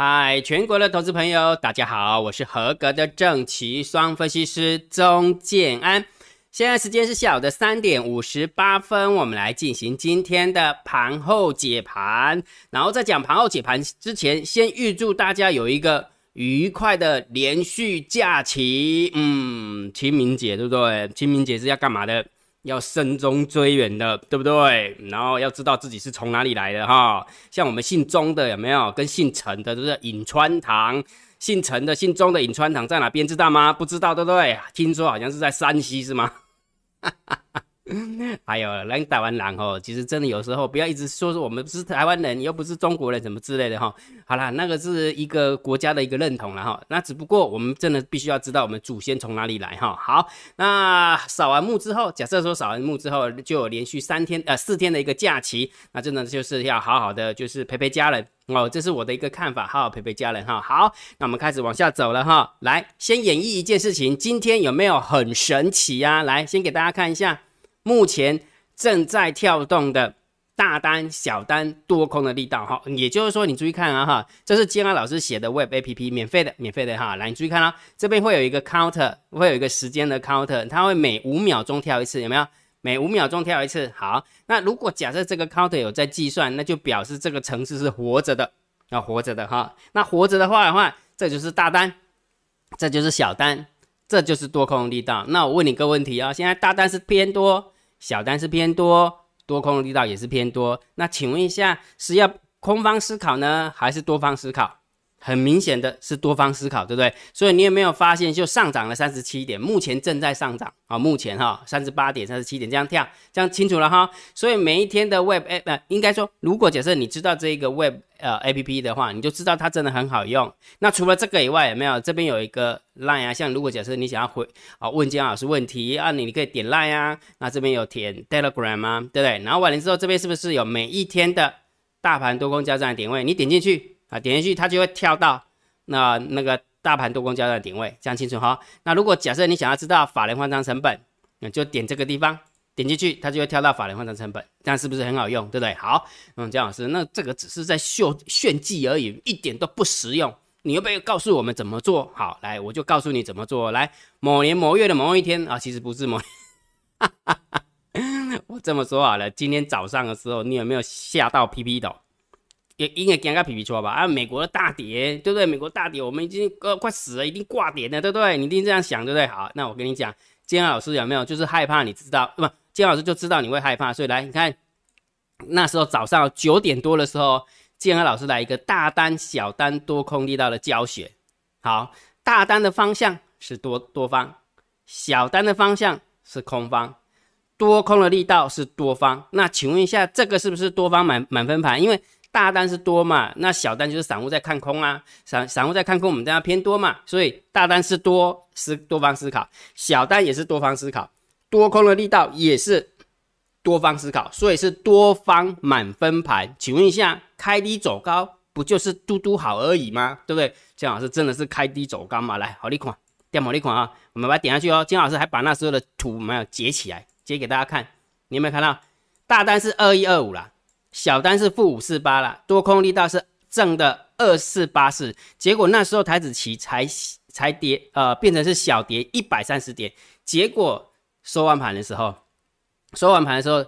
嗨，全国的投资朋友，大家好，我是合格的正奇双分析师钟建安。现在时间是下午的三点五十八分，我们来进行今天的盘后解盘。然后在讲盘后解盘之前，先预祝大家有一个愉快的连续假期。嗯，清明节对不对？清明节是要干嘛的？要深中追远的，对不对？然后要知道自己是从哪里来的哈。像我们姓钟的有没有？跟姓陈的都是尹川堂。姓陈的、姓钟的尹川堂在哪边？知道吗？不知道，对不对？听说好像是在山西，是吗？哈哈哈。还有来台湾人哦，其实真的有时候不要一直说说我们是台湾人，又不是中国人，什么之类的哈。好啦，那个是一个国家的一个认同了哈。那只不过我们真的必须要知道我们祖先从哪里来哈。好，那扫完墓之后，假设说扫完墓之后就有连续三天呃四天的一个假期，那真的就是要好好的就是陪陪家人哦，这是我的一个看法，好好陪陪家人哈。好，那我们开始往下走了哈。来，先演绎一件事情，今天有没有很神奇呀？来，先给大家看一下。目前正在跳动的大单、小单、多空的力道，哈，也就是说，你注意看啊，哈，这是金安老师写的 Web A P P，免费的，免费的哈，来，你注意看啊，这边会有一个 counter，会有一个时间的 counter，它会每五秒钟跳一次，有没有？每五秒钟跳一次，好，那如果假设这个 counter 有在计算，那就表示这个城市是活着的，要活着的哈，那活着的话的话，这就是大单，这就是小单，这就是多空力道。那我问你个问题啊，现在大单是偏多？小单是偏多，多空的力道也是偏多。那请问一下，是要空方思考呢，还是多方思考？很明显的是多方思考，对不对？所以你有没有发现，就上涨了三十七点，目前正在上涨啊，目前哈三十八点、三十七点这样跳，这样清楚了哈。所以每一天的 Web App，应该说，如果假设你知道这个 Web 呃 A P P 的话，你就知道它真的很好用。那除了这个以外，有没有这边有一个 Line 啊？像如果假设你想要回啊问姜老师问题啊，你你可以点 Line 啊。那这边有填 Telegram 啊，对不对？然后完了之后，这边是不是有每一天的大盘多空交战点位？你点进去。啊，点进去它就会跳到那那个大盘多空交战的点位，这样清楚哈。那如果假设你想要知道法人换仓成本，那就点这个地方，点进去它就会跳到法人换仓成本，这样是不是很好用，对不对？好，嗯，江老师，那这个只是在秀炫技而已，一点都不实用。你要不要告诉我们怎么做？好，来，我就告诉你怎么做。来，某年某月的某一天啊，其实不是某，我这么说好了，今天早上的时候，你有没有吓到屁屁抖？也应该讲个皮皮错吧啊！美国的大跌，对不对？美国大跌，我们已经呃快死了，一定挂点了，对不对？你一定这样想，对不对？好，那我跟你讲，金老师有没有就是害怕？你知道不？金老师就知道你会害怕，所以来你看，那时候早上九点多的时候，建安老师来一个大单、小单、多空力道的教学。好，大单的方向是多多方，小单的方向是空方，多空的力道是多方。那请问一下，这个是不是多方满满分盘？因为大单是多嘛，那小单就是散户在看空啊，散散户在看空，我们这样偏多嘛，所以大单是多，是多方思考，小单也是多方思考，多空的力道也是多方思考，所以是多方满分盘。请问一下，开低走高不就是嘟嘟好而已吗？对不对？姜老师真的是开低走高嘛？来，好利款，点好利款啊，我们把它点下去哦。姜老师还把那时候的图没有截起来，截给大家看，你有没有看到？大单是二一二五啦。小单是负五四八了，多空力道是正的二四八四，结果那时候台子期才才跌，呃，变成是小跌一百三十点，结果收完盘的时候，收完盘的时候，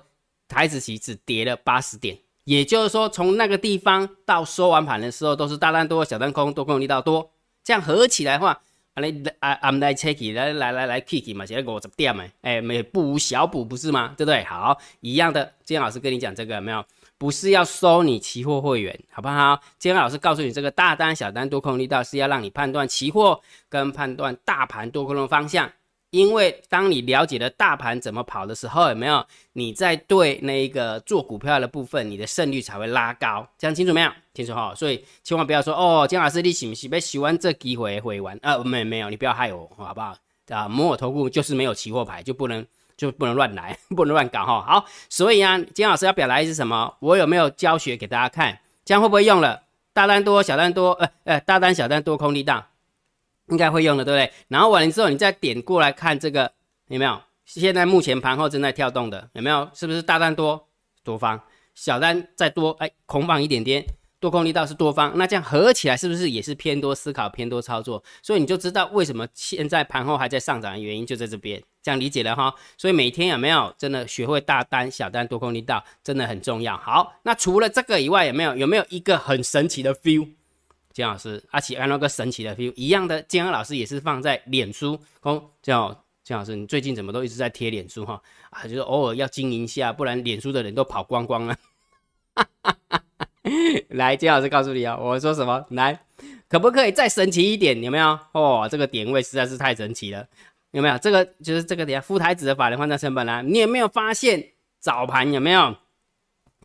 台子期只跌了八十点，也就是说从那个地方到收完盘的时候，都是大单多，小单空，多空力道多，这样合起来的话，啊来啊啊来 check 来来来来 kick 嘛，现在五十点嘛，哎，没不无小补不是吗？对不对？好，一样的，金老师跟你讲这个没有？不是要收你期货会员，好不好？今天老师告诉你，这个大单、小单、多空力道是要让你判断期货跟判断大盘多空的方向。因为当你了解了大盘怎么跑的时候，有没有你在对那一个做股票的部分，你的胜率才会拉高。这样清楚没有？清楚哈。所以千万不要说哦，姜老师你喜不喜被喜欢这机会会玩？呃，没没有，你不要害我，好不好？啊，摩尔投顾就是没有期货牌，就不能。就不能乱来，不能乱搞哈。好，所以啊，金老师要表达的是什么？我有没有教学给大家看？这样会不会用了？大单多，小单多，呃呃，大单小单多空力大，应该会用的，对不对？然后完了之后，你再点过来看这个，有没有？现在目前盘后正在跳动的，有没有？是不是大单多多方，小单再多，哎，空放一点点，多空力道是多方，那这样合起来是不是也是偏多思考、偏多操作？所以你就知道为什么现在盘后还在上涨的原因就在这边，这样理解了哈。所以每天有没有真的学会大单、小单、多空力道真的很重要。好，那除了这个以外，有没有有没有一个很神奇的 feel？金老师，阿奇按那个神奇的 feel 一样的，金安老师也是放在脸书哦，叫金老师，你最近怎么都一直在贴脸书哈？啊，就是偶尔要经营一下，不然脸书的人都跑光光了。来，金老师告诉你啊，我说什么？来，可不可以再神奇一点？有没有？哦，这个点位实在是太神奇了，有没有？这个就是这个点，副台子的法人换算成本啦。你有没有发现早盘有没有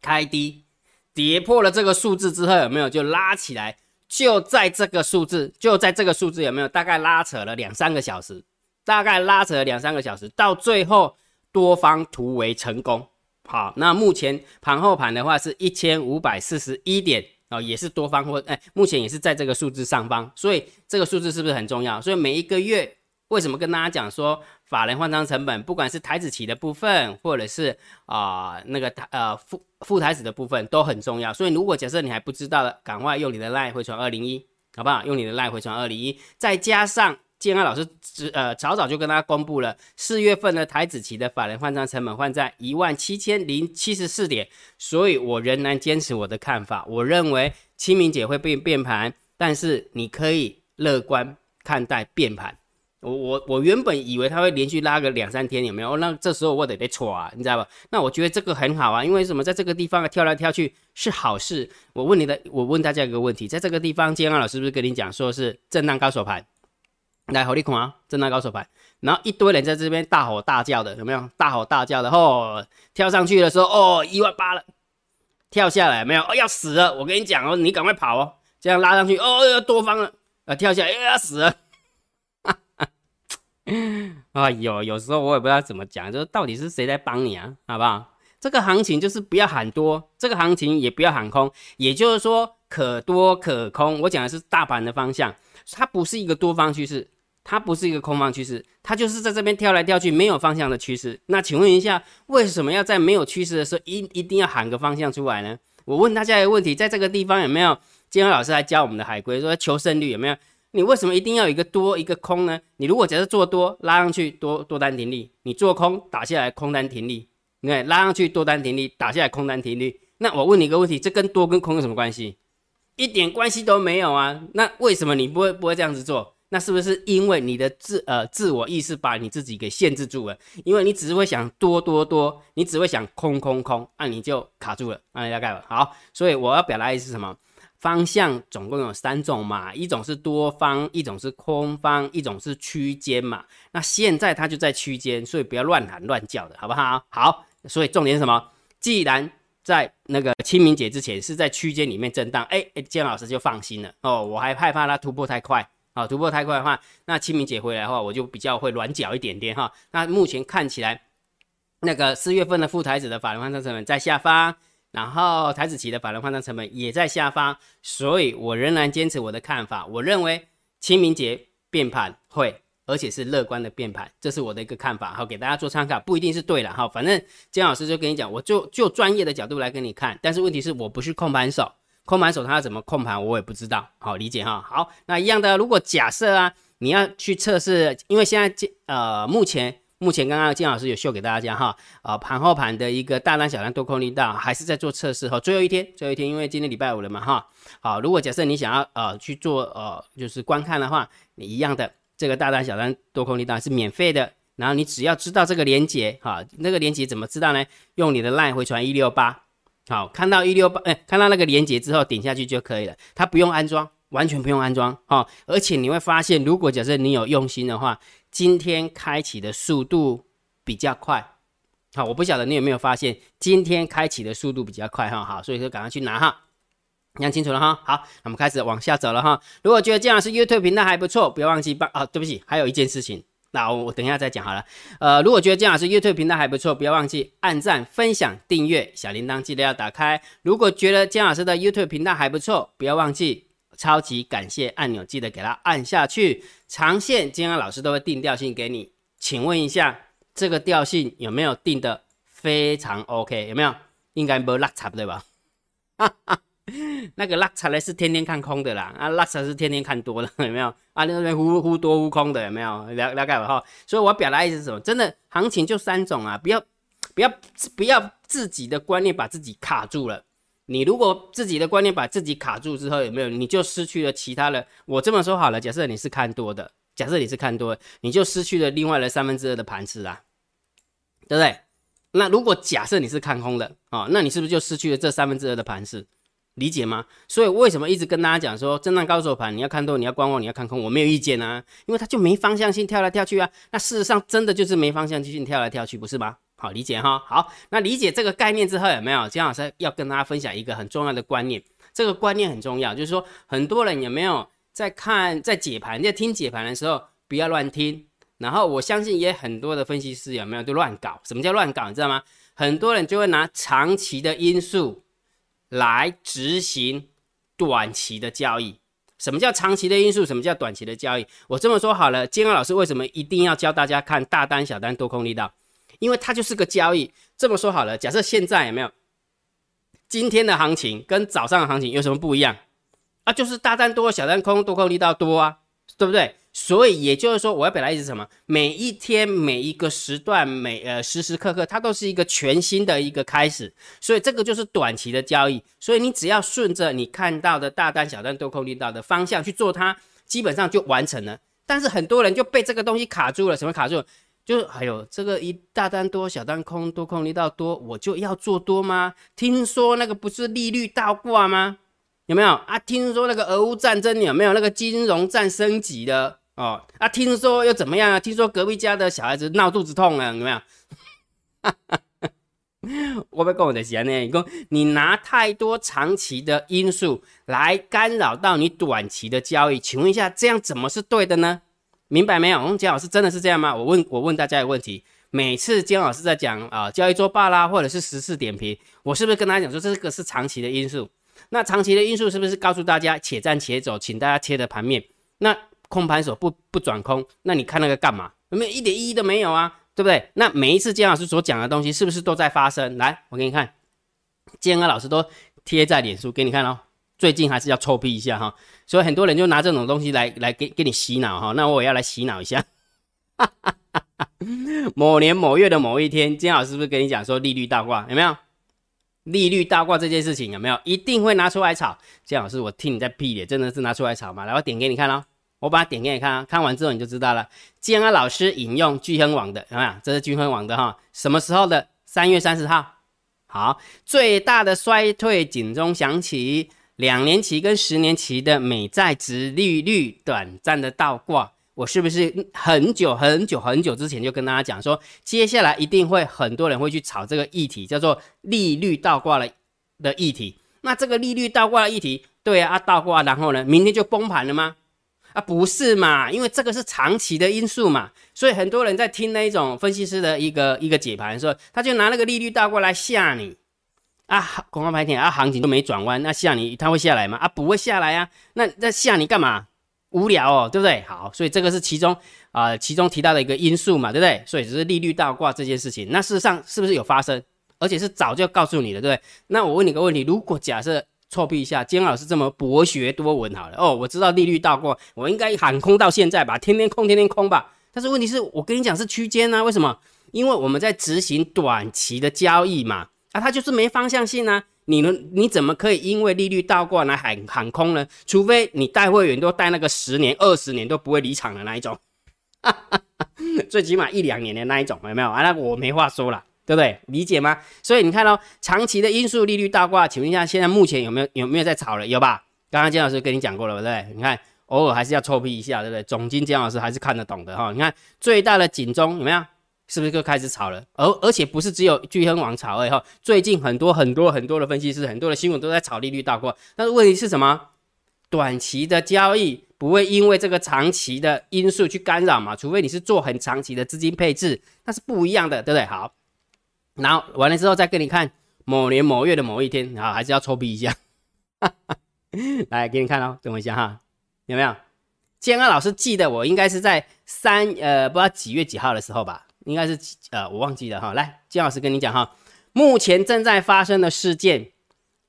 开低，跌破了这个数字之后，有没有就拉起来？就在这个数字，就在这个数字有没有？大概拉扯了两三个小时，大概拉扯了两三个小时，到最后多方突围成功。好，那目前盘后盘的话是一千五百四十一点哦，也是多方或哎，目前也是在这个数字上方，所以这个数字是不是很重要？所以每一个月为什么跟大家讲说法人换仓成本，不管是台子起的部分，或者是啊那个台呃副副台子的部分都很重要。所以如果假设你还不知道的，赶快用你的 line 回传二零一，好不好？用你的 line 回传二零一，再加上。建安老师只呃早早就跟大家公布了四月份的台子期的法人换仓成本换在一万七千零七十四点，所以我仍然坚持我的看法，我认为清明节会变变盘，但是你可以乐观看待变盘。我我我原本以为它会连续拉个两三天，有没有？那这时候我得得错啊，你知道吧？那我觉得这个很好啊，因为什么？在这个地方跳来跳去是好事。我问你的，我问大家一个问题，在这个地方，建安老师是不是跟你讲说是震荡高手盘？来，好利空啊！震荡高手盘，然后一堆人在这边大吼大叫的，有没有？大吼大叫的，哦，跳上去的时候，哦，一万八了，跳下来没有？哦，要死了！我跟你讲哦，你赶快跑哦，这样拉上去，哦，要多方了，啊，跳下来又要死了，哎呦，有时候我也不知道怎么讲，就是到底是谁在帮你啊？好不好？这个行情就是不要喊多，这个行情也不要喊空，也就是说可多可空。我讲的是大盘的方向，它不是一个多方趋势。它不是一个空方趋势，它就是在这边跳来跳去，没有方向的趋势。那请问一下，为什么要在没有趋势的时候一一定要喊个方向出来呢？我问大家一个问题，在这个地方有没有？金阳老师来教我们的海龟说求胜率有没有？你为什么一定要有一个多一个空呢？你如果假设做多拉上去多多单停利，你做空打下来空单停利，你看拉上去多单停利，打下来空单停利。那我问你一个问题，这跟多跟空有什么关系？一点关系都没有啊。那为什么你不会不会这样子做？那是不是因为你的自呃自我意识把你自己给限制住了？因为你只会想多多多，你只会想空空空，那你就卡住了。那大概了。好，所以我要表达的是什么？方向总共有三种嘛，一种是多方，一种是空方，一种是区间嘛。那现在它就在区间，所以不要乱喊乱叫的好不好？好，所以重点是什么？既然在那个清明节之前是在区间里面震荡，哎哎，姜老师就放心了哦。我还害怕它突破太快。好，突破太快的话，那清明节回来的话，我就比较会软脚一点点哈。那目前看起来，那个四月份的副台子的法人换算成本在下方，然后台子期的法人换算成本也在下方，所以我仍然坚持我的看法。我认为清明节变盘会，而且是乐观的变盘，这是我的一个看法，好给大家做参考，不一定是对了哈。反正姜老师就跟你讲，我就就专业的角度来跟你看，但是问题是我不是控盘手。控盘手他要怎么控盘，我也不知道，好理解哈。好，那一样的，如果假设啊，你要去测试，因为现在呃，目前目前刚刚金老师有秀给大家哈，呃，盘后盘的一个大单小单多空力道还是在做测试哈。最后一天，最后一天，因为今天礼拜五了嘛哈。好，如果假设你想要呃去做呃就是观看的话，你一样的这个大单小单多空力道是免费的，然后你只要知道这个连接哈，那个连接怎么知道呢？用你的 line 回传一六八。好，看到一六八，哎，看到那个连接之后，点下去就可以了。它不用安装，完全不用安装，哈。而且你会发现，如果假设你有用心的话，今天开启的速度比较快。好，我不晓得你有没有发现，今天开启的速度比较快，哈。好，所以说赶快去拿哈，看清楚了哈。好，那么开始往下走了哈。如果觉得这样是 YouTube 频道还不错，不要忘记帮啊，对不起，还有一件事情。那我等一下再讲好了。呃，如果觉得姜老师 YouTube 频道还不错，不要忘记按赞、分享、订阅，小铃铛记得要打开。如果觉得姜老师的 YouTube 频道还不错，不要忘记超级感谢按钮，记得给它按下去。长线姜老师都会定调性给你，请问一下，这个调性有没有定的非常 OK？有没有？应该没落差对吧？哈哈。那个拉查呢是天天看空的啦，啊，拉查是天天看多的，有没有？啊，那边忽忽多忽空的，有没有？了了解了哈。所以我表达意思是什么？真的行情就三种啊，不要不要不要自己的观念把自己卡住了。你如果自己的观念把自己卡住之后，有没有？你就失去了其他的。我这么说好了，假设你是看多的，假设你是看多，你就失去了另外的三分之二的盘势啊，对不对？那如果假设你是看空的啊，那你是不是就失去了这三分之二的盘势？理解吗？所以为什么一直跟大家讲说，震荡高手盘你要看多，你要观望，你要看空，我没有意见啊，因为它就没方向性跳来跳去啊。那事实上真的就是没方向性跳来跳去，不是吗？好理解哈。好，那理解这个概念之后，有没有姜老师要跟大家分享一个很重要的观念？这个观念很重要，就是说很多人有没有在看在解盘在听解盘的时候，不要乱听。然后我相信也很多的分析师有没有都乱搞？什么叫乱搞？你知道吗？很多人就会拿长期的因素。来执行短期的交易，什么叫长期的因素？什么叫短期的交易？我这么说好了，金安老师为什么一定要教大家看大单、小单、多空力道？因为它就是个交易。这么说好了，假设现在有没有今天的行情跟早上的行情有什么不一样？啊，就是大单多，小单空，多空力道多啊，对不对？所以也就是说，我要表达意思是什么？每一天每一个时段，每呃时时刻刻，它都是一个全新的一个开始。所以这个就是短期的交易。所以你只要顺着你看到的大单、小单、多空力道的方向去做它，基本上就完成了。但是很多人就被这个东西卡住了。什么卡住？就是还有这个一大单多，小单空，多空力道多，我就要做多吗？听说那个不是利率倒挂吗？有没有啊？听说那个俄乌战争有没有那个金融战升级的？哦，啊，听说又怎么样啊？听说隔壁家的小孩子闹肚子痛了，有没有？我不跟我的钱呢？你讲你拿太多长期的因素来干扰到你短期的交易，请问一下，这样怎么是对的呢？明白没有？我们姜老师真的是这样吗？我问，我问大家一个问题：每次姜老师在讲啊交易周报啦，或者是时事点评，我是不是跟大家讲说这个是长期的因素？那长期的因素是不是告诉大家且战且走，请大家切的盘面？那空盘手不不转空，那你看那个干嘛？有没有一点意义都没有啊？对不对？那每一次姜老师所讲的东西，是不是都在发生？来，我给你看，姜老师都贴在脸书给你看哦。最近还是要臭屁一下哈，所以很多人就拿这种东西来来给给你洗脑哈。那我也要来洗脑一下。某年某月的某一天，姜老师是不是跟你讲说利率倒挂？有没有？利率倒挂这件事情有没有？一定会拿出来炒。姜老师，我听你在屁咧，真的是拿出来炒吗？来，我点给你看哦。我把它点给你看啊，看完之后你就知道了。建安老师引用聚亨网的，有没有？这是聚亨网的哈，什么时候的？三月三十号。好，最大的衰退警钟响起，两年期跟十年期的美债值利率短暂的倒挂。我是不是很久很久很久之前就跟大家讲说，接下来一定会很多人会去炒这个议题，叫做利率倒挂了的议题。那这个利率倒挂的议题，对啊，倒挂然后呢，明天就崩盘了吗？啊，不是嘛？因为这个是长期的因素嘛，所以很多人在听那一种分析师的一个一个解盘，说他就拿那个利率倒过来吓你啊，恐慌白天啊，行情都没转弯，那吓你他会下来吗？啊，不会下来啊，那那吓你干嘛？无聊哦，对不对？好，所以这个是其中啊，其中提到的一个因素嘛，对不对？所以只是利率倒挂这件事情，那事实上是不是有发生？而且是早就告诉你的，对不对？那我问你个问题，如果假设。错避一下，姜老师这么博学多闻，好了哦，我知道利率倒过，我应该喊空到现在吧，天天空，天天空吧。但是问题是我跟你讲是区间啊，为什么？因为我们在执行短期的交易嘛，啊，它就是没方向性啊。你们你怎么可以因为利率倒挂来喊喊空呢？除非你带会员都带那个十年、二十年都不会离场的那一种，最起码一两年的那一种，有没有？啊，那我没话说了。对不对？理解吗？所以你看哦，长期的因素利率倒挂，请问一下，现在目前有没有有没有在炒了？有吧？刚刚姜老师跟你讲过了，对不对？你看，偶尔还是要臭屁一下，对不对？总金姜老师还是看得懂的哈。你看最大的警钟有没有？是不是就开始炒了？而而且不是只有巨亨网炒而已哈。最近很多很多很多的分析师，很多的新闻都在炒利率倒挂。但是问题是什么？短期的交易不会因为这个长期的因素去干扰嘛？除非你是做很长期的资金配置，那是不一样的，对不对？好。然后完了之后再给你看某年某月的某一天，好，还是要抽笔一下，来给你看哦，等我一下哈，有没有？建安老师记得我应该是在三呃不知道几月几号的时候吧，应该是呃我忘记了哈。来，建老师跟你讲哈，目前正在发生的事件，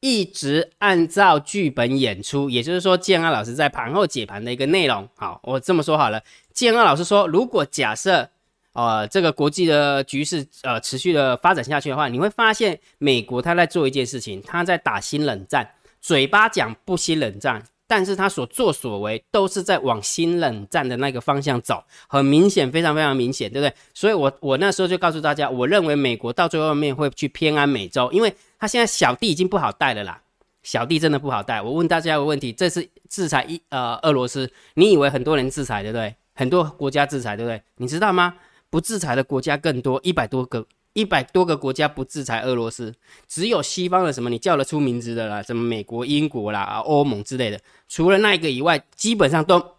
一直按照剧本演出，也就是说，建安老师在盘后解盘的一个内容。好，我这么说好了，建安老师说，如果假设，呃，这个国际的局势呃持续的发展下去的话，你会发现美国他在做一件事情，他在打新冷战，嘴巴讲不新冷战。但是他所作所为都是在往新冷战的那个方向走，很明显，非常非常明显，对不对？所以，我我那时候就告诉大家，我认为美国到最后面会去偏安美洲，因为他现在小弟已经不好带了啦，小弟真的不好带。我问大家一个问题：这次制裁一呃俄罗斯，你以为很多人制裁，对不对？很多国家制裁，对不对？你知道吗？不制裁的国家更多，一百多个。一百多个国家不制裁俄罗斯，只有西方的什么你叫得出名字的啦，什么美国、英国啦、欧盟之类的，除了那一个以外，基本上都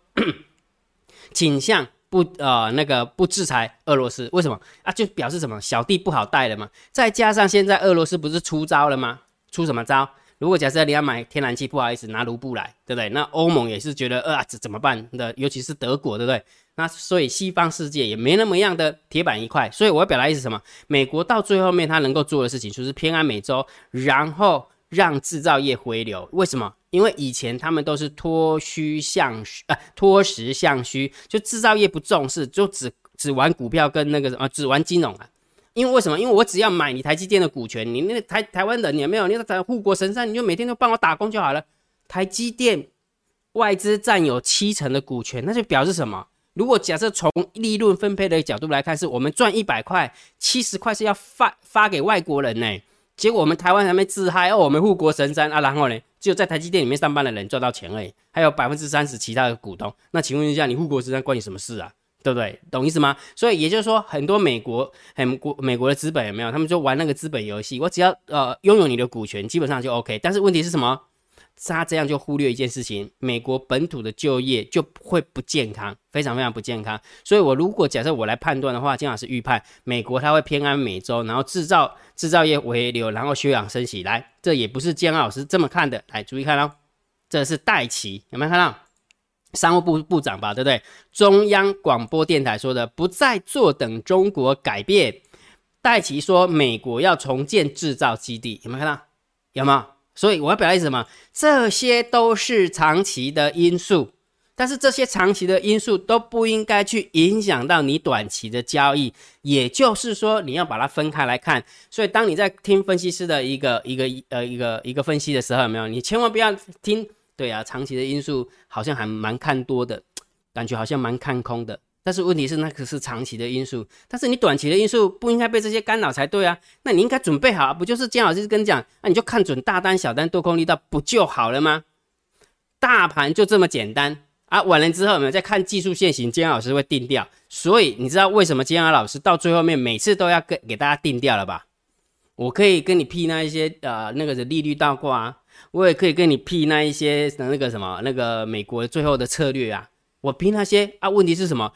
倾向不呃那个不制裁俄罗斯。为什么啊？就表示什么小弟不好带了嘛。再加上现在俄罗斯不是出招了吗？出什么招？如果假设你要买天然气，不好意思拿卢布来，对不对？那欧盟也是觉得呃怎怎么办的？尤其是德国，对不对？那所以西方世界也没那么样的铁板一块，所以我要表达意思什么？美国到最后面他能够做的事情就是偏安美洲，然后让制造业回流。为什么？因为以前他们都是脱虚向虚，呃，脱实向虚，就制造业不重视，就只只玩股票跟那个什么，只玩金融啊。因为为什么？因为我只要买你台积电的股权，你那个台台湾人有没有？你在护国神山，你就每天都帮我打工就好了。台积电外资占有七成的股权，那就表示什么？如果假设从利润分配的角度来看，是我们赚一百块，七十块是要发发给外国人呢。结果我们台湾还没自嗨哦，我们护国神山啊，然后呢，只有在台积电里面上班的人赚到钱而已，还有百分之三十其他的股东。那请问一下，你护国神山关你什么事啊？对不对？懂意思吗？所以也就是说，很多美国很国美国的资本有没有？他们就玩那个资本游戏，我只要呃拥有你的股权，基本上就 OK。但是问题是什么？他这样就忽略一件事情，美国本土的就业就会不健康，非常非常不健康。所以，我如果假设我来判断的话，金老师预判美国它会偏安美洲，然后制造制造业回流，然后休养生息。来，这也不是姜老师这么看的。来，注意看哦，这是戴奇，有没有看到？商务部部长吧，对不对？中央广播电台说的，不再坐等中国改变。戴奇说，美国要重建制造基地，有没有看到？有没有？所以我要表达意思什么？这些都是长期的因素，但是这些长期的因素都不应该去影响到你短期的交易。也就是说，你要把它分开来看。所以，当你在听分析师的一个一个呃一个一个分析的时候，有没有？你千万不要听。对啊，长期的因素好像还蛮看多的，感觉好像蛮看空的。但是问题是，那可是长期的因素，但是你短期的因素不应该被这些干扰才对啊。那你应该准备好，不就是姜老师跟你讲，那你就看准大单、小单、多空力道不就好了吗？大盘就这么简单啊！完了之后，我们再看技术线型？姜老师会定调。所以你知道为什么姜老师到最后面每次都要给给大家定调了吧？我可以跟你批那一些呃那个的利率倒挂啊，我也可以跟你批那一些那个什么那个美国最后的策略啊，我批那些啊，问题是什么？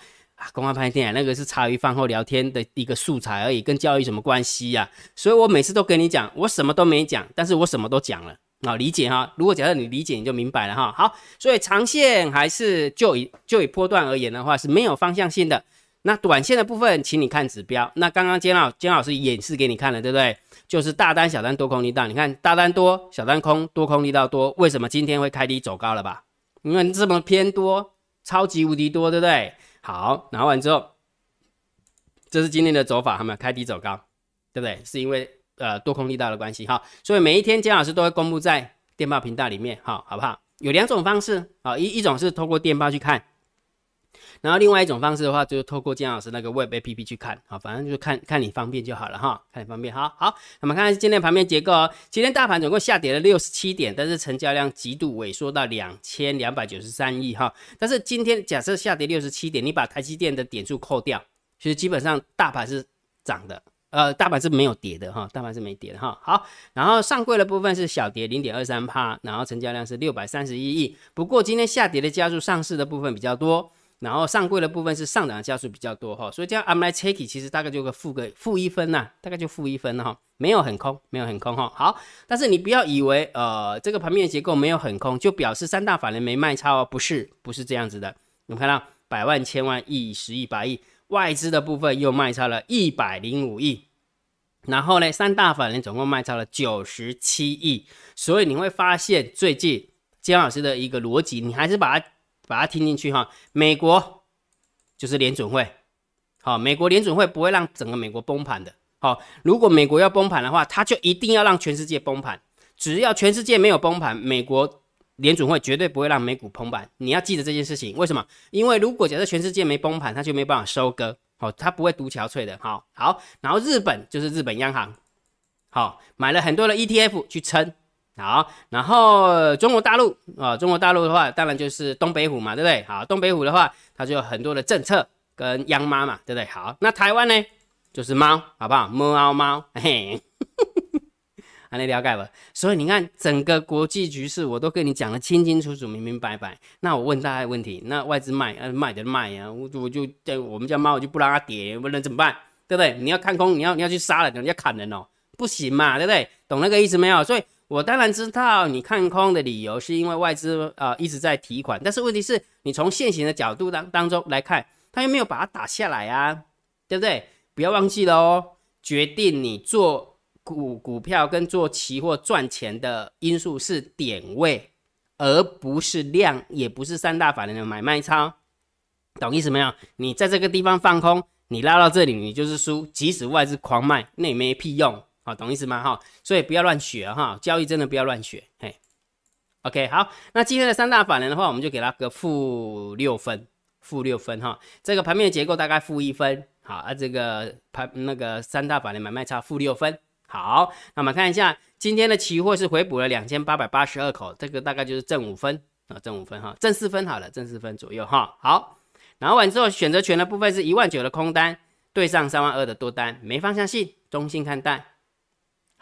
公开拍电那个是茶余饭后聊天的一个素材而已，跟教育什么关系呀？所以我每次都跟你讲，我什么都没讲，但是我什么都讲了啊，理解哈？如果假设你理解，你就明白了哈。好，所以长线还是就以就以波段而言的话是没有方向性的。那短线的部分，请你看指标。那刚刚姜老姜老师演示给你看了，对不对？就是大单、小单、多空力道。你看大单多，小单空，多空力道多，为什么今天会开低走高了吧？因为这么偏多，超级无敌多，对不对？好，拿完之后，这是今天的走法，他们？开低走高，对不对？是因为呃多空力道的关系哈，所以每一天姜老师都会公布在电报频道里面，哈，好不好？有两种方式啊，一一种是通过电报去看。然后另外一种方式的话，就是透过姜老师那个 Web APP 去看，好，反正就看看你方便就好了哈，看你方便。好好，那么看看今天盘面结构哦。今天大盘总共下跌了六十七点，但是成交量极度萎缩到两千两百九十三亿哈。但是今天假设下跌六十七点，你把台积电的点数扣掉，其实基本上大盘是涨的，呃，大盘是没有跌的哈，大盘是没跌的哈。好，然后上柜的部分是小跌零点二三帕，然后成交量是六百三十一亿。不过今天下跌的加速上市的部分比较多。然后上柜的部分是上涨的加速比较多哈，所以这样 I'm like checky 其实大概就个负个负一分呐，大概就负一分哈，没有很空，没有很空哈。好，但是你不要以为呃这个盘面结构没有很空，就表示三大法人没卖超哦，不是，不是这样子的。你看到百万、千万亿、十亿、百亿，外资的部分又卖超了一百零五亿，然后呢，三大法人总共卖超了九十七亿，所以你会发现最近姜老师的一个逻辑，你还是把它把它听进去哈。美国就是联准会，好，美国联准会不会让整个美国崩盘的。好，如果美国要崩盘的话，他就一定要让全世界崩盘。只要全世界没有崩盘，美国联准会绝对不会让美股崩盘。你要记得这件事情，为什么？因为如果假设全世界没崩盘，他就没办法收割。好，他不会独憔悴的。好好，然后日本就是日本央行，好买了很多的 ETF 去撑。好，然后中国大陆啊，中国大陆的话，当然就是东北虎嘛，对不对？好，东北虎的话，它就有很多的政策跟央妈嘛，对不对？好，那台湾呢？就是猫，好不好？猫猫，嘿，还能了解不？所以你看，整个国际局势我都跟你讲的清清楚楚、明明白白。那我问大家问题：那外资卖，呃，卖的卖呀，我我就在我们家猫，我就不让它跌，不能怎么办？对不对？你要看空，你要你要去杀了，人家砍人哦，不行嘛，对不对？懂那个意思没有？所以我当然知道你看空的理由是因为外资啊一直在提款，但是问题是你从现行的角度当当中来看，他又没有把它打下来啊，对不对？不要忘记了哦，决定你做股股票跟做期货赚钱的因素是点位，而不是量，也不是三大法人的买卖操，懂意思没有？你在这个地方放空，你拉到这里，你就是输。即使外资狂卖，那也没屁用，懂意思吗？哈，所以不要乱学哈，交易真的不要乱学。嘿，OK，好，那今天的三大法人的话，我们就给他个负六分，负六分哈。这个盘面结构大概负一分。好啊，这个盘那个三大法人买卖差负六分。好，那我们看一下今天的期货是回补了两千八百八十二口，这个大概就是正五分啊，正五分哈，正四分好了，正四分左右哈。好，然后完之后选择权的部分是一万九的空单对上三万二的多单，没方向性，中性看待。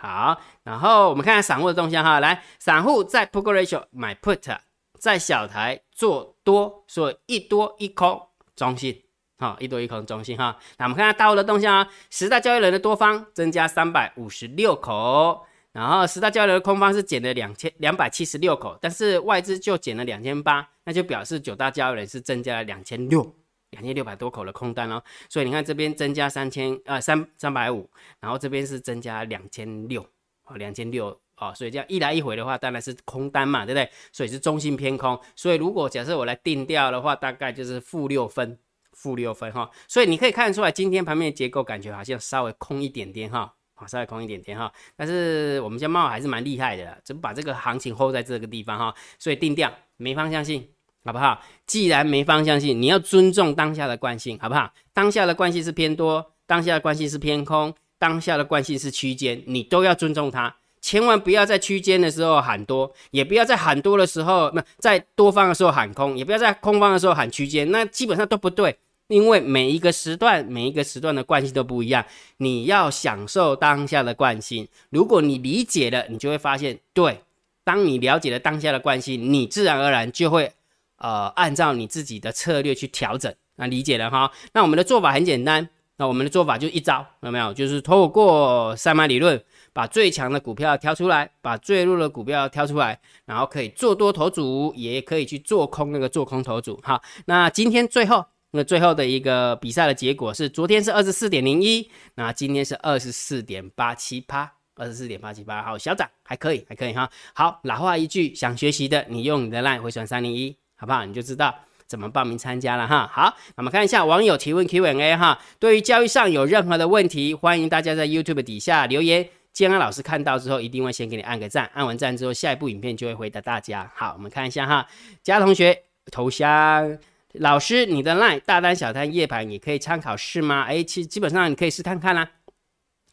好，然后我们看看散户的动向哈，来，散户在 put ratio 买 put，在小台做多，所以一多一空，中性。好，一多一空中心哈。那我们看下大户的动向啊，十大交易人的多方增加三百五十六口，然后十大交易人的空方是减了两千两百七十六口，但是外资就减了两千八，那就表示九大交易人是增加了两千六两千六百多口的空单哦。所以你看这边增加三千呃三三百五，然后这边是增加两千六哦两千六哦，所以这样一来一回的话，当然是空单嘛，对不对？所以是中性偏空。所以如果假设我来定调的话，大概就是负六分。负六分哈，所以你可以看得出来，今天盘面结构感觉好像稍微空一点点哈，好，稍微空一点点哈。但是我们家猫还是蛮厉害的，怎么把这个行情 hold 在这个地方哈？所以定调没方向性，好不好？既然没方向性，你要尊重当下的惯性，好不好？当下的惯性是偏多，当下的惯性是偏空，当下的惯性是区间，你都要尊重它。千万不要在区间的时候喊多，也不要在喊多的时候，那在多方的时候喊空，也不要在空方的时候喊区间，那基本上都不对。因为每一个时段，每一个时段的惯性都不一样，你要享受当下的惯性。如果你理解了，你就会发现，对，当你了解了当下的惯性，你自然而然就会，呃，按照你自己的策略去调整。那理解了哈？那我们的做法很简单，那我们的做法就一招，有没有？就是透过三码理论，把最强的股票挑出来，把最弱的股票挑出来，然后可以做多头组，也可以去做空那个做空头组。好，那今天最后。那最后的一个比赛的结果是，昨天是二十四点零一，那今天是二十四点八七八，二十四点八七八，好，小涨还可以，还可以哈。好，老话一句，想学习的，你用你的 line 回传三零一，好不好？你就知道怎么报名参加了哈。好，那么看一下网友提问 Q&A 哈，对于交易上有任何的问题，欢迎大家在 YouTube 底下留言，建安老师看到之后一定会先给你按个赞，按完赞之后，下一部影片就会回答大家。好，我们看一下哈，佳同学头像。老师，你的 line 大单、小单、夜盘也可以参考试吗？哎，其基本上你可以试看看啦，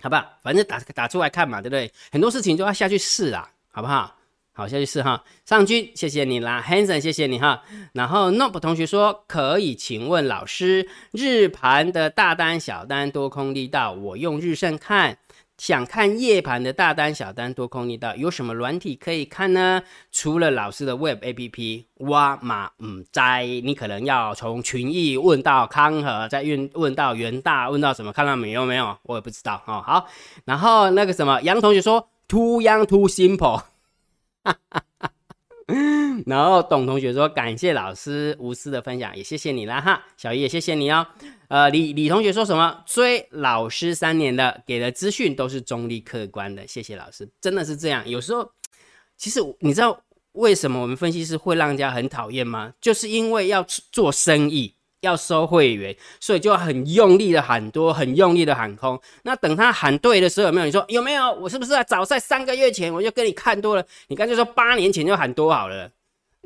好不好？反正打打出来看嘛，对不对？很多事情都要下去试啦，好不好？好，下去试哈。上军，谢谢你啦，Hanson，谢谢你哈。然后 Nope 同学说，可以请问老师，日盘的大单、小单、多空力道，我用日盛看。想看夜盘的大单、小单、多空力道，有什么软体可以看呢？除了老师的 Web APP，哇马嗯在，你可能要从群益问到康和，再问问到元大，问到什么？看到没有？没有？我也不知道哦。好，然后那个什么杨同学说，Too young, too simple。然后董同学说，感谢老师无私的分享，也谢谢你了哈。小姨也谢谢你哦。呃，李李同学说什么？追老师三年的，给的资讯都是中立客观的。谢谢老师，真的是这样。有时候，其实你知道为什么我们分析师会让人家很讨厌吗？就是因为要做生意，要收会员，所以就很用力的喊多，很用力的喊空。那等他喊对的时候，有没有？你说有没有？我是不是早在三个月前我就跟你看多了？你干脆说八年前就喊多好了。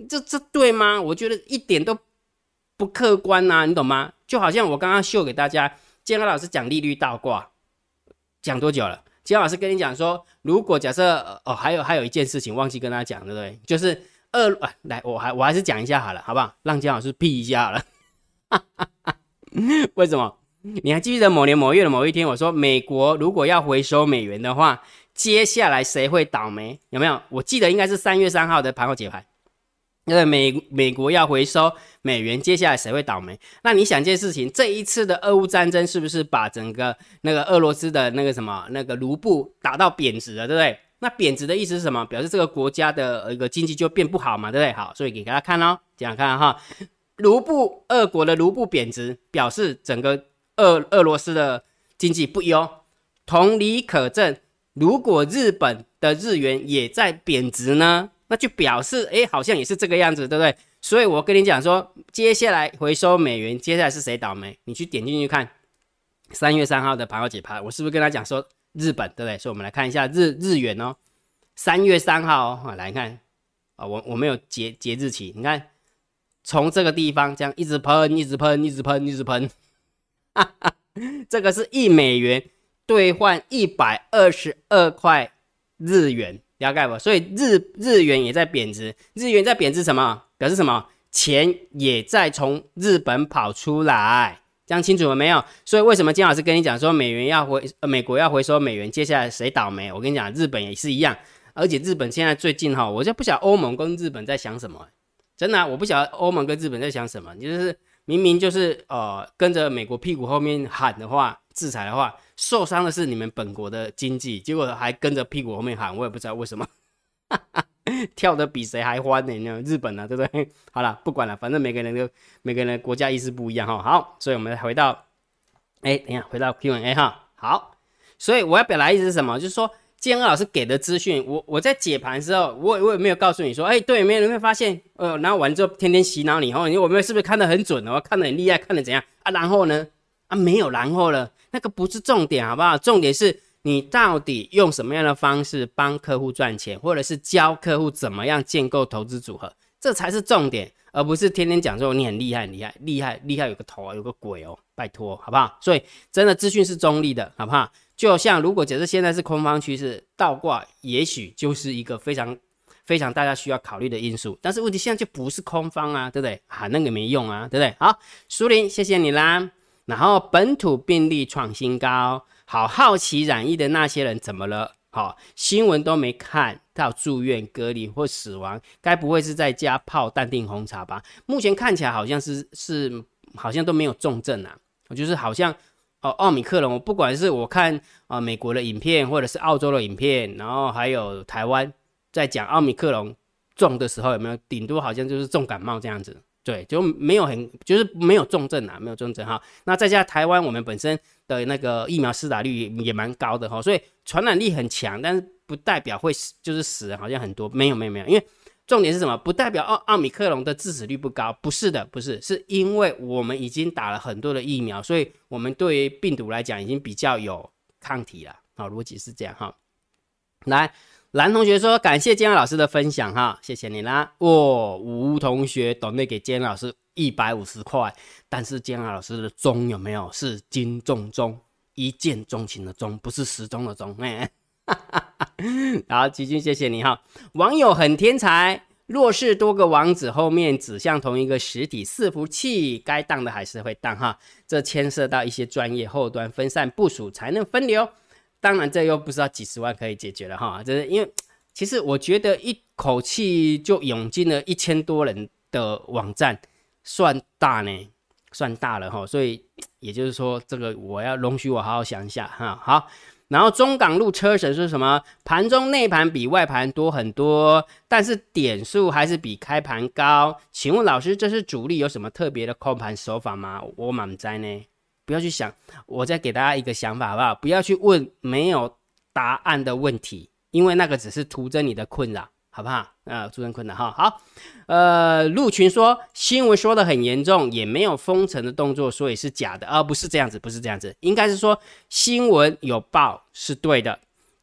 这这对吗？我觉得一点都不客观呐，你懂吗？就好像我刚刚秀给大家，建安老师讲利率倒挂，讲多久了？建安老师跟你讲说，如果假设哦，还有还有一件事情忘记跟他讲，对不对？就是二，来，我还我还是讲一下好了，好不好？让建老师批一下了。为什么？你还记得某年某月的某一天，我说美国如果要回收美元的话，接下来谁会倒霉？有没有？我记得应该是三月三号的盘后解盘。因为美美国要回收美元，接下来谁会倒霉？那你想这件事情，这一次的俄乌战争是不是把整个那个俄罗斯的那个什么那个卢布打到贬值了，对不对？那贬值的意思是什么？表示这个国家的一个经济就变不好嘛，对不对？好，所以给大家看哦，这样看哈，卢布俄国的卢布贬值，表示整个俄俄罗斯的经济不优。同理可证，如果日本的日元也在贬值呢？那就表示，哎，好像也是这个样子，对不对？所以我跟你讲说，接下来回收美元，接下来是谁倒霉？你去点进去看，三月三号的盘后解盘，我是不是跟他讲说日本，对不对？所以我们来看一下日日元哦，三月三号哦，来看啊，我我没有截截日期，你看从这个地方这样一直喷，一直喷，一直喷，一直喷，哈哈，这个是一美元兑换一百二十二块日元。了解不？所以日日元也在贬值，日元在贬值什么？表示什么？钱也在从日本跑出来，这样清楚了没有？所以为什么金老师跟你讲说美元要回，美国要回收美元，接下来谁倒霉？我跟你讲，日本也是一样，而且日本现在最近哈，我就不晓得欧盟跟日本在想什么，真的，我不晓得欧盟跟日本在想什么，就是明明就是呃跟着美国屁股后面喊的话，制裁的话。受伤的是你们本国的经济，结果还跟着屁股后面喊，我也不知道为什么，跳的比谁还欢呢？日本呢，对不对？好了，不管了，反正每个人都每个人国家意思不一样哈。好，所以我们回到，哎，等一下回到 Q&A 哈。好，所以我要表达意思是什么？就是说，建安老师给的资讯，我我在解盘的时候，我我也没有告诉你说，哎，对，没有人会发现，呃，然后完之后天天洗脑你，哦，你我们是不是看得很准哦？看得很厉害，看得怎样啊？然后呢？啊，没有然后了。那个不是重点，好不好？重点是你到底用什么样的方式帮客户赚钱，或者是教客户怎么样建构投资组合，这才是重点，而不是天天讲说你很厉害，厉害，厉害，厉害，有个头啊，有个鬼哦，拜托，好不好？所以真的资讯是中立的，好不好？就像如果假设现在是空方趋势倒挂，也许就是一个非常非常大家需要考虑的因素，但是问题现在就不是空方啊，对不对？啊，那个没用啊，对不对？好，苏林，谢谢你啦。然后本土病例创新高，好好奇染疫的那些人怎么了？好，新闻都没看到住院隔离或死亡，该不会是在家泡淡定红茶吧？目前看起来好像是是好像都没有重症啊，就是好像哦奥米克戎，不管是我看啊美国的影片或者是澳洲的影片，然后还有台湾在讲奥米克戎重的时候有没有？顶多好像就是重感冒这样子。对，就没有很，就是没有重症啊，没有重症哈。那再加上台湾，我们本身的那个疫苗施打率也蛮高的哈，所以传染力很强，但是不代表会死，就是死人好像很多，没有没有没有，因为重点是什么？不代表奥奥米克戎的致死率不高，不是的，不是，是因为我们已经打了很多的疫苗，所以我们对于病毒来讲已经比较有抗体了。好，逻辑是这样哈，来。蓝同学说：“感谢建安老师的分享，哈，谢谢你啦。”哦，吴同学懂得给建安老师一百五十块，但是建安老师的钟有没有是金钟钟，一见钟情的钟，不是时钟的钟。哎，好，吉君，谢谢你哈。网友很天才，若是多个网址后面指向同一个实体伺服器，该当的还是会当哈。这牵涉到一些专业后端分散部署才能分流。当然，这又不知道几十万可以解决了哈。这是因为，其实我觉得一口气就涌进了一千多人的网站，算大呢，算大了哈。所以也就是说，这个我要容许我好好想一下哈。好，然后中港路车神是什么？盘中内盘比外盘多很多，但是点数还是比开盘高。请问老师，这是主力有什么特别的控盘手法吗？我满在呢。不要去想。我再给大家一个想法好不好？不要去问没有答案的问题，因为那个只是徒增你的困扰，好不好？啊，徒增困扰哈。好，呃，陆群说新闻说的很严重，也没有封城的动作，所以是假的，而不是这样子，不是这样子，应该是说新闻有报是对的，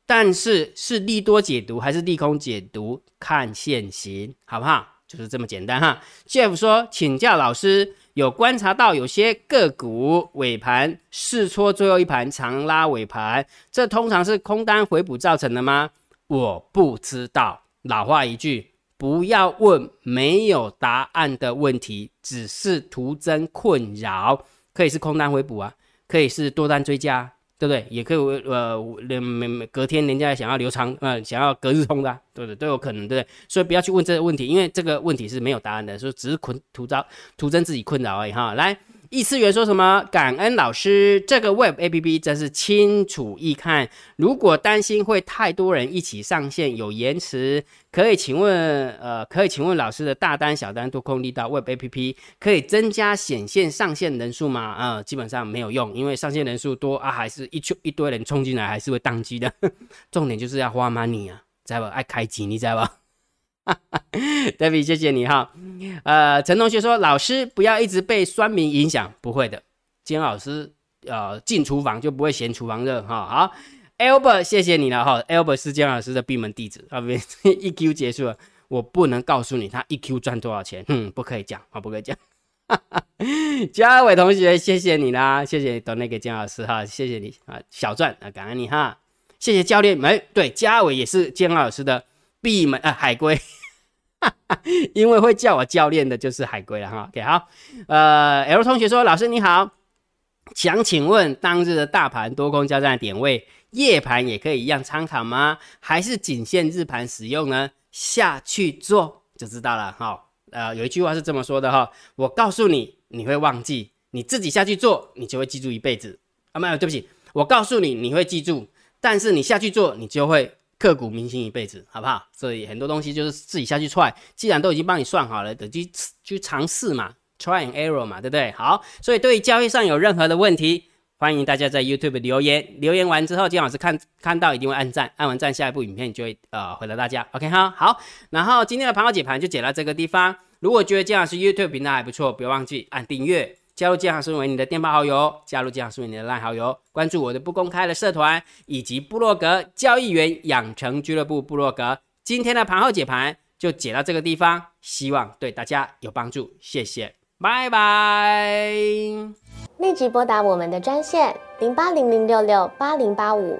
但是是利多解读还是利空解读，看现行，好不好？就是这么简单哈。Jeff 说，请教老师，有观察到有些个股尾盘试戳最后一盘长拉尾盘，这通常是空单回补造成的吗？我不知道。老话一句，不要问没有答案的问题，只是徒增困扰。可以是空单回补啊，可以是多单追加。对不对？也可以，呃，连每每隔天人家想要留长，呃，想要隔日冲的，对不对？都有可能，对不对？所以不要去问这个问题，因为这个问题是没有答案的，所以只是困徒招徒增自己困扰而已哈。来。异次元说什么？感恩老师，这个 Web A P P 真是清楚易看。如果担心会太多人一起上线有延迟，可以请问，呃，可以请问老师的大单、小单多空力到 Web A P P 可以增加显现上线人数吗？啊，基本上没有用，因为上线人数多啊，还是一群一堆人冲进来，还是会宕机的。重点就是要花 money 啊，知道吧？爱开机，你知道吧 David，谢谢你哈。呃，陈同学说，老师不要一直被酸民影响，不会的。金老师，呃，进厨房就不会嫌厨房热哈。好，Albert，谢谢你了哈。Albert 是姜老师的闭门弟子啊。不，一 Q 结束了，我不能告诉你他一 Q 赚多少钱，嗯，不可以讲啊，不可以讲。哈 嘉伟同学，谢谢你啦，谢谢你都那个姜老师哈，谢谢你啊，小赚啊，感恩你哈。谢谢教练，哎，对，嘉伟也是姜老师的闭门啊，海龟。因为会叫我教练的就是海龟了哈。OK，好，呃，L 同学说，老师你好，想请问当日的大盘多空交战的点位，夜盘也可以一样参考吗？还是仅限日盘使用呢？下去做就知道了哈。呃，有一句话是这么说的哈，我告诉你，你会忘记，你自己下去做，你就会记住一辈子啊。没有，对不起，我告诉你，你会记住，但是你下去做，你就会。刻骨铭心一辈子，好不好？所以很多东西就是自己下去踹，既然都已经帮你算好了，得去去尝试嘛，try and error 嘛，对不对？好，所以对于交易上有任何的问题，欢迎大家在 YouTube 留言，留言完之后，金老师看看到一定会按赞，按完赞，下一部影片就会呃回答大家。OK 哈，好，然后今天的盘后解盘就解到这个地方。如果觉得金老师 YouTube 频道还不错，不要忘记按订阅。加入建行成为你的电报好友，加入建行成为你的烂好友，关注我的不公开的社团以及部落格交易员养成俱乐部部落格。今天的盘后解盘就解到这个地方，希望对大家有帮助，谢谢，拜拜。立即拨打我们的专线零八零零六六八零八五